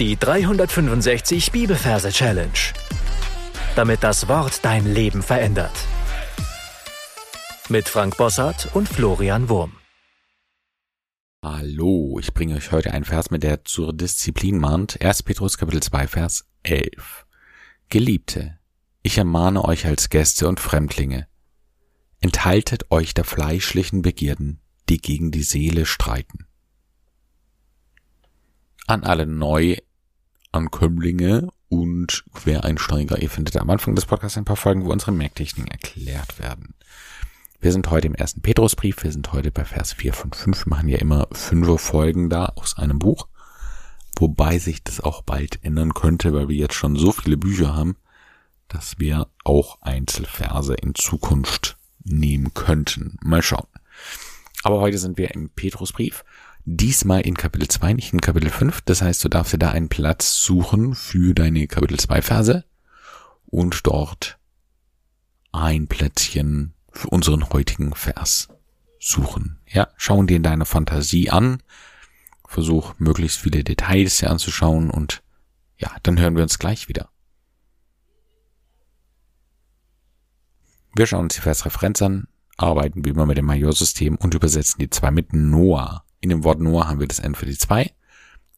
Die 365 Bibelverse Challenge. Damit das Wort dein Leben verändert. Mit Frank Bossart und Florian Wurm. Hallo, ich bringe euch heute einen Vers mit, der zur Disziplin mahnt. 1. Petrus Kapitel 2, Vers 11. Geliebte, ich ermahne euch als Gäste und Fremdlinge. Enthaltet euch der fleischlichen Begierden, die gegen die Seele streiten an alle Neuankömmlinge und Quereinsteiger. Ihr findet am Anfang des Podcasts ein paar Folgen, wo unsere Merktechniken erklärt werden. Wir sind heute im ersten Petrusbrief. Wir sind heute bei Vers 4 von 5. Wir machen ja immer fünf Folgen da aus einem Buch. Wobei sich das auch bald ändern könnte, weil wir jetzt schon so viele Bücher haben, dass wir auch Einzelverse in Zukunft nehmen könnten. Mal schauen. Aber heute sind wir im Petrusbrief Diesmal in Kapitel 2, nicht in Kapitel 5. Das heißt, du darfst dir da einen Platz suchen für deine Kapitel 2 Verse und dort ein Plätzchen für unseren heutigen Vers suchen. Ja, schauen dir in deiner Fantasie an. Versuch möglichst viele Details hier anzuschauen und ja, dann hören wir uns gleich wieder. Wir schauen uns die Versreferenz an, arbeiten wie immer mit dem Majorsystem und übersetzen die zwei mit Noah. In dem Wort Noah haben wir das N für die 2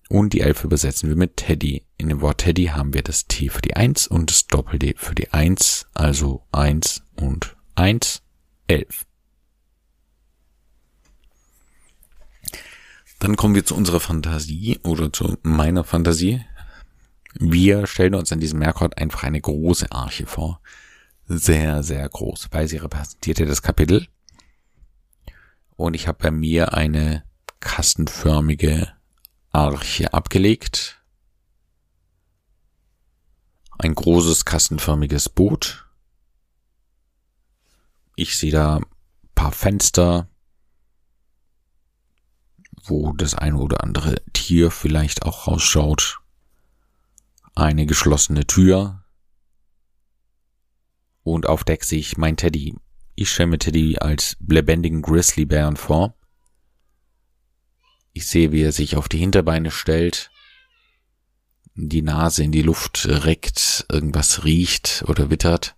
und die 11 übersetzen wir mit Teddy. In dem Wort Teddy haben wir das T für die 1 und das Doppel-D für die 1, also 1 und 1, 11. Dann kommen wir zu unserer Fantasie oder zu meiner Fantasie. Wir stellen uns an diesem Merkort einfach eine große Arche vor. Sehr, sehr groß, weil sie repräsentiert ja das Kapitel. Und ich habe bei mir eine kastenförmige Arche abgelegt. Ein großes kastenförmiges Boot. Ich sehe da paar Fenster, wo das eine oder andere Tier vielleicht auch rausschaut. Eine geschlossene Tür. Und auf Deck sehe ich mein Teddy. Ich stelle mir Teddy als lebendigen Grizzlybären vor. Ich sehe, wie er sich auf die Hinterbeine stellt, die Nase in die Luft reckt, irgendwas riecht oder wittert.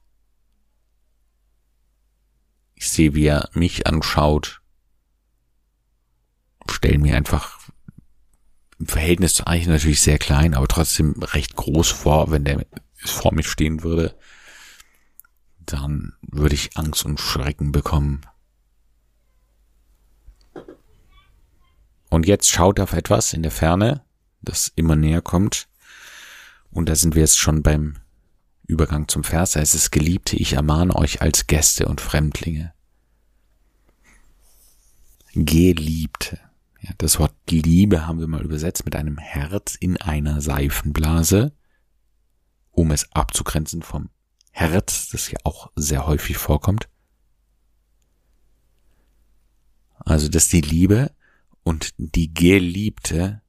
Ich sehe, wie er mich anschaut, stell mir einfach im Verhältnis zu Eichen natürlich sehr klein, aber trotzdem recht groß vor, wenn der vor mir stehen würde, dann würde ich Angst und Schrecken bekommen. Und jetzt schaut auf etwas in der Ferne, das immer näher kommt. Und da sind wir jetzt schon beim Übergang zum Vers. Da ist es Geliebte, ich ermahne euch als Gäste und Fremdlinge. Geliebte. Ja, das Wort Liebe haben wir mal übersetzt mit einem Herz in einer Seifenblase, um es abzugrenzen vom Herz, das ja auch sehr häufig vorkommt. Also, dass die Liebe und die Geliebte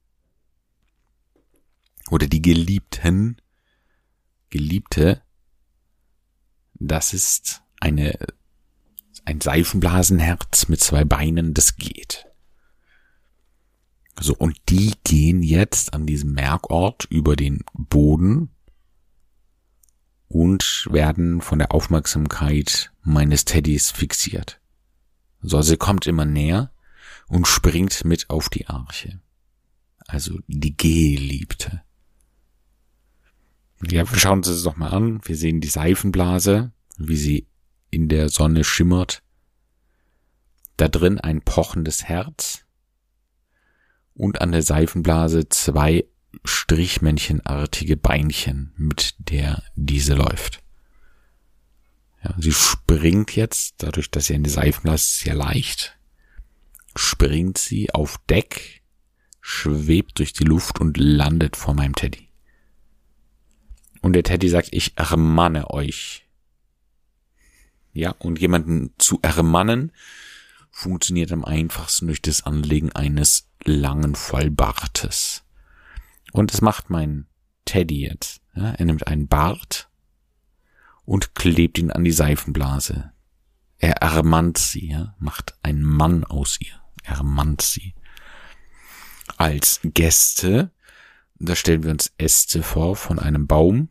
oder die Geliebten, Geliebte, das ist eine, ein Seifenblasenherz mit zwei Beinen, das geht. So, und die gehen jetzt an diesem Merkort über den Boden und werden von der Aufmerksamkeit meines Teddys fixiert. So, sie kommt immer näher und springt mit auf die Arche. Also die Geliebte. Ja, wir schauen uns das doch mal an. Wir sehen die Seifenblase, wie sie in der Sonne schimmert. Da drin ein pochendes Herz und an der Seifenblase zwei Strichmännchenartige Beinchen, mit der diese läuft. Ja, sie springt jetzt, dadurch, dass sie eine Seifenblase ist, sehr leicht, springt sie auf Deck, schwebt durch die Luft und landet vor meinem Teddy. Und der Teddy sagt, ich ermanne euch. Ja, und jemanden zu ermannen funktioniert am einfachsten durch das Anlegen eines langen Vollbartes. Und das macht mein Teddy jetzt. Ja, er nimmt einen Bart und klebt ihn an die Seifenblase. Er ermannt sie, ja, macht einen Mann aus ihr ermannt sie. Als Gäste da stellen wir uns Äste vor von einem Baum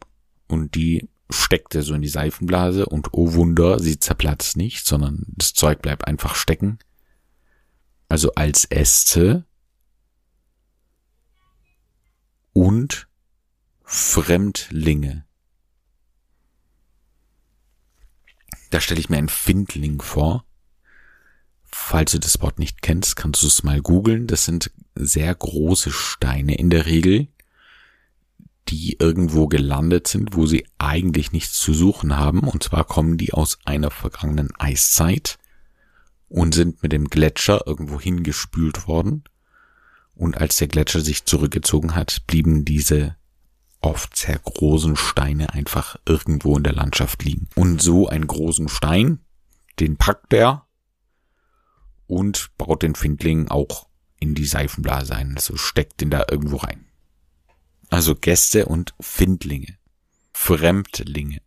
und die steckt er so in die Seifenblase und oh Wunder, sie zerplatzt nicht, sondern das Zeug bleibt einfach stecken. Also als Äste und Fremdlinge. Da stelle ich mir einen Findling vor. Falls du das Wort nicht kennst, kannst du es mal googeln. Das sind sehr große Steine in der Regel, die irgendwo gelandet sind, wo sie eigentlich nichts zu suchen haben. Und zwar kommen die aus einer vergangenen Eiszeit und sind mit dem Gletscher irgendwo hingespült worden. Und als der Gletscher sich zurückgezogen hat, blieben diese oft sehr großen Steine einfach irgendwo in der Landschaft liegen. Und so einen großen Stein, den packt er und baut den Findling auch in die Seifenblase ein. Also steckt ihn da irgendwo rein. Also Gäste und Findlinge. Fremdlinge.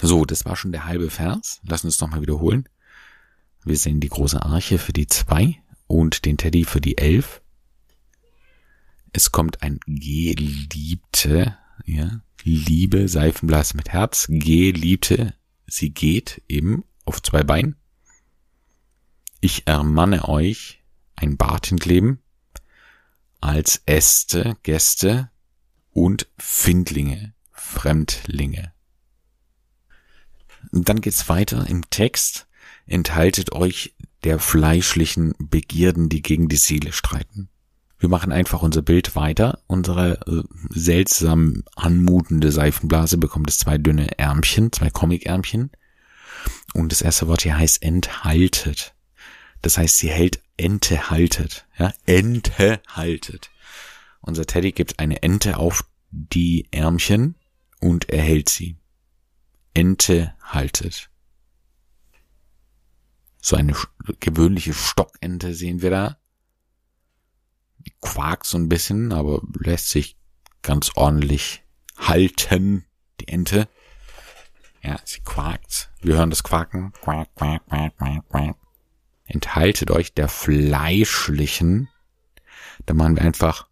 So, das war schon der halbe Vers. Lass uns nochmal wiederholen. Wir sehen die große Arche für die zwei und den Teddy für die elf. Es kommt ein Geliebte, ja, Liebe, Seifenblase mit Herz, Geliebte, sie geht eben auf zwei Beinen. Ich ermanne euch ein Bart hinkleben, als Äste, Gäste und Findlinge, Fremdlinge. dann geht's weiter im Text. Enthaltet euch der fleischlichen Begierden, die gegen die Seele streiten. Wir machen einfach unser Bild weiter. Unsere äh, seltsam anmutende Seifenblase bekommt es zwei dünne Ärmchen, zwei Comic-Ärmchen. Und das erste Wort hier heißt enthaltet. Das heißt, sie hält Ente haltet. Ja, Ente haltet. Unser Teddy gibt eine Ente auf die Ärmchen und er hält sie. Ente haltet. So eine gewöhnliche Stockente sehen wir da. Die quakt so ein bisschen, aber lässt sich ganz ordentlich halten, die Ente. Ja, sie quakt. Wir hören das Quaken. Quack, quack, quack, quack, quack enthaltet euch der fleischlichen. Da machen wir einfach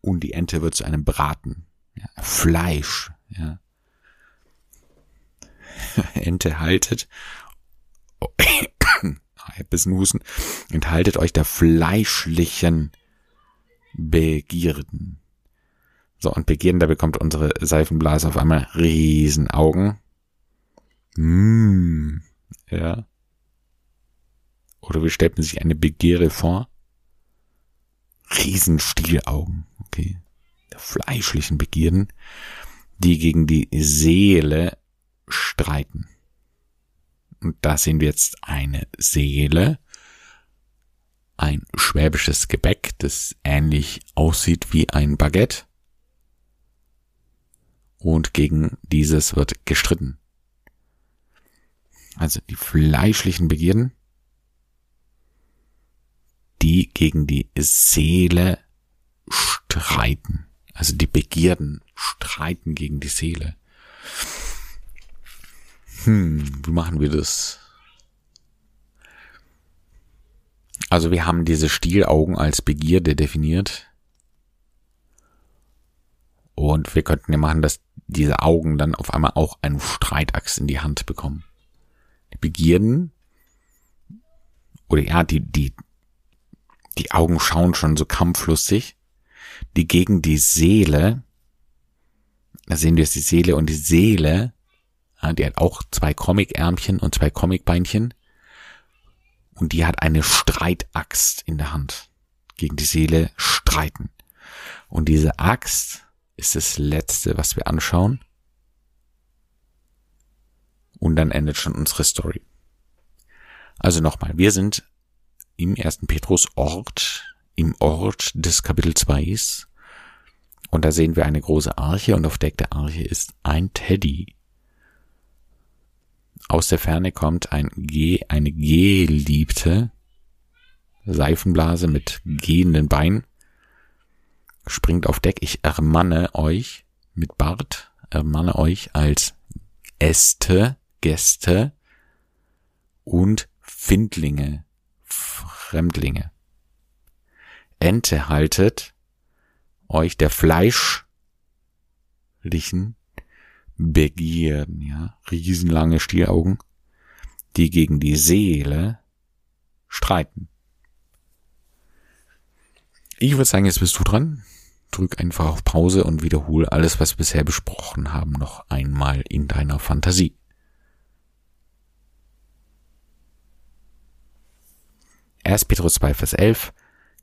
und die Ente wird zu einem Braten. Ja, Fleisch. Ja. Ente haltet. Oh, bisschen Husten. Enthaltet euch der fleischlichen Begierden. So, und Begierden, da bekommt unsere Seifenblase auf einmal Riesenaugen. Mm, ja. Oder wie stellt man sich eine Begehre vor? Riesenstielaugen, okay. Der fleischlichen Begierden, die gegen die Seele streiten. Und da sehen wir jetzt eine Seele, ein schwäbisches Gebäck, das ähnlich aussieht wie ein Baguette. Und gegen dieses wird gestritten. Also die fleischlichen Begierden die gegen die Seele streiten. Also die Begierden streiten gegen die Seele. Hm, wie machen wir das? Also wir haben diese Stielaugen als Begierde definiert. Und wir könnten ja machen, dass diese Augen dann auf einmal auch einen Streitachs in die Hand bekommen. Die Begierden, oder ja, die, die die Augen schauen schon so kampflustig, die gegen die Seele, da sehen wir jetzt die Seele und die Seele, die hat auch zwei Comic-Ärmchen und zwei Comic-Beinchen und die hat eine Streitaxt in der Hand. Gegen die Seele streiten. Und diese Axt ist das letzte, was wir anschauen. Und dann endet schon unsere Story. Also nochmal, wir sind im ersten Petrus Ort, im Ort des Kapitel 2 und da sehen wir eine große Arche und auf Deck der Arche ist ein Teddy. Aus der Ferne kommt ein G, eine geliebte Seifenblase mit gehenden Beinen, springt auf Deck. Ich ermanne euch mit Bart, ermanne euch als Äste, Gäste und Findlinge Fremdlinge. enthaltet euch der fleischlichen Begierden, ja, riesenlange Stielaugen, die gegen die Seele streiten. Ich würde sagen, jetzt bist du dran. Drück einfach auf Pause und wiederhole alles, was wir bisher besprochen haben, noch einmal in deiner Fantasie. 1. Petrus 2, Vers 11.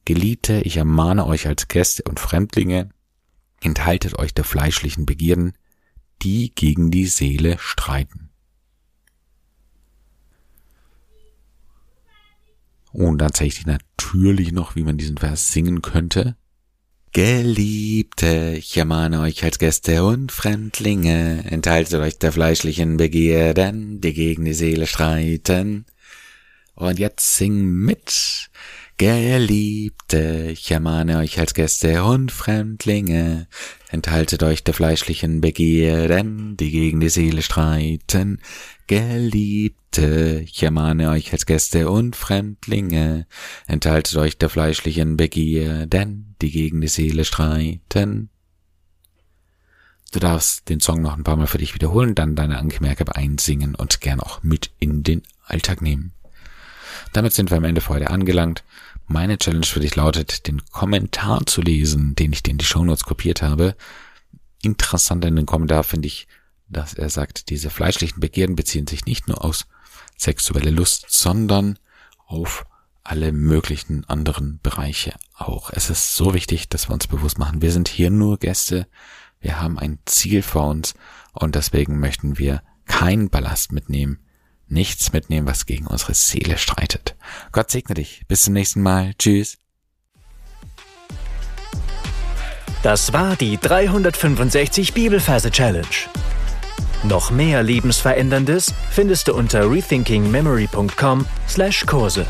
Geliebte, ich ermahne euch als Gäste und Fremdlinge, enthaltet euch der fleischlichen Begierden, die gegen die Seele streiten. Und dann zeige ich dir natürlich noch, wie man diesen Vers singen könnte. Geliebte, ich ermahne euch als Gäste und Fremdlinge, enthaltet euch der fleischlichen Begierden, die gegen die Seele streiten. Und jetzt sing mit. Geliebte, ich ermahne euch als Gäste und Fremdlinge, enthaltet euch der fleischlichen Begierden, die gegen die Seele streiten. Geliebte, ich ermahne euch als Gäste und Fremdlinge, enthaltet euch der fleischlichen Begierden, die gegen die Seele streiten. Du darfst den Song noch ein paar Mal für dich wiederholen, dann deine Angemerke einsingen und gern auch mit in den Alltag nehmen. Damit sind wir am Ende für heute angelangt. Meine Challenge für dich lautet, den Kommentar zu lesen, den ich dir in die Shownotes kopiert habe. Interessant in den Kommentar finde ich, dass er sagt, diese fleischlichen Begierden beziehen sich nicht nur aus sexuelle Lust, sondern auf alle möglichen anderen Bereiche auch. Es ist so wichtig, dass wir uns bewusst machen, wir sind hier nur Gäste, wir haben ein Ziel vor uns und deswegen möchten wir keinen Ballast mitnehmen, nichts mitnehmen, was gegen unsere Seele streitet. Gott segne dich. Bis zum nächsten Mal. Tschüss. Das war die 365 Bibelferse Challenge. Noch mehr Lebensveränderndes findest du unter rethinkingmemory.com/Kurse.